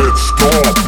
said stop.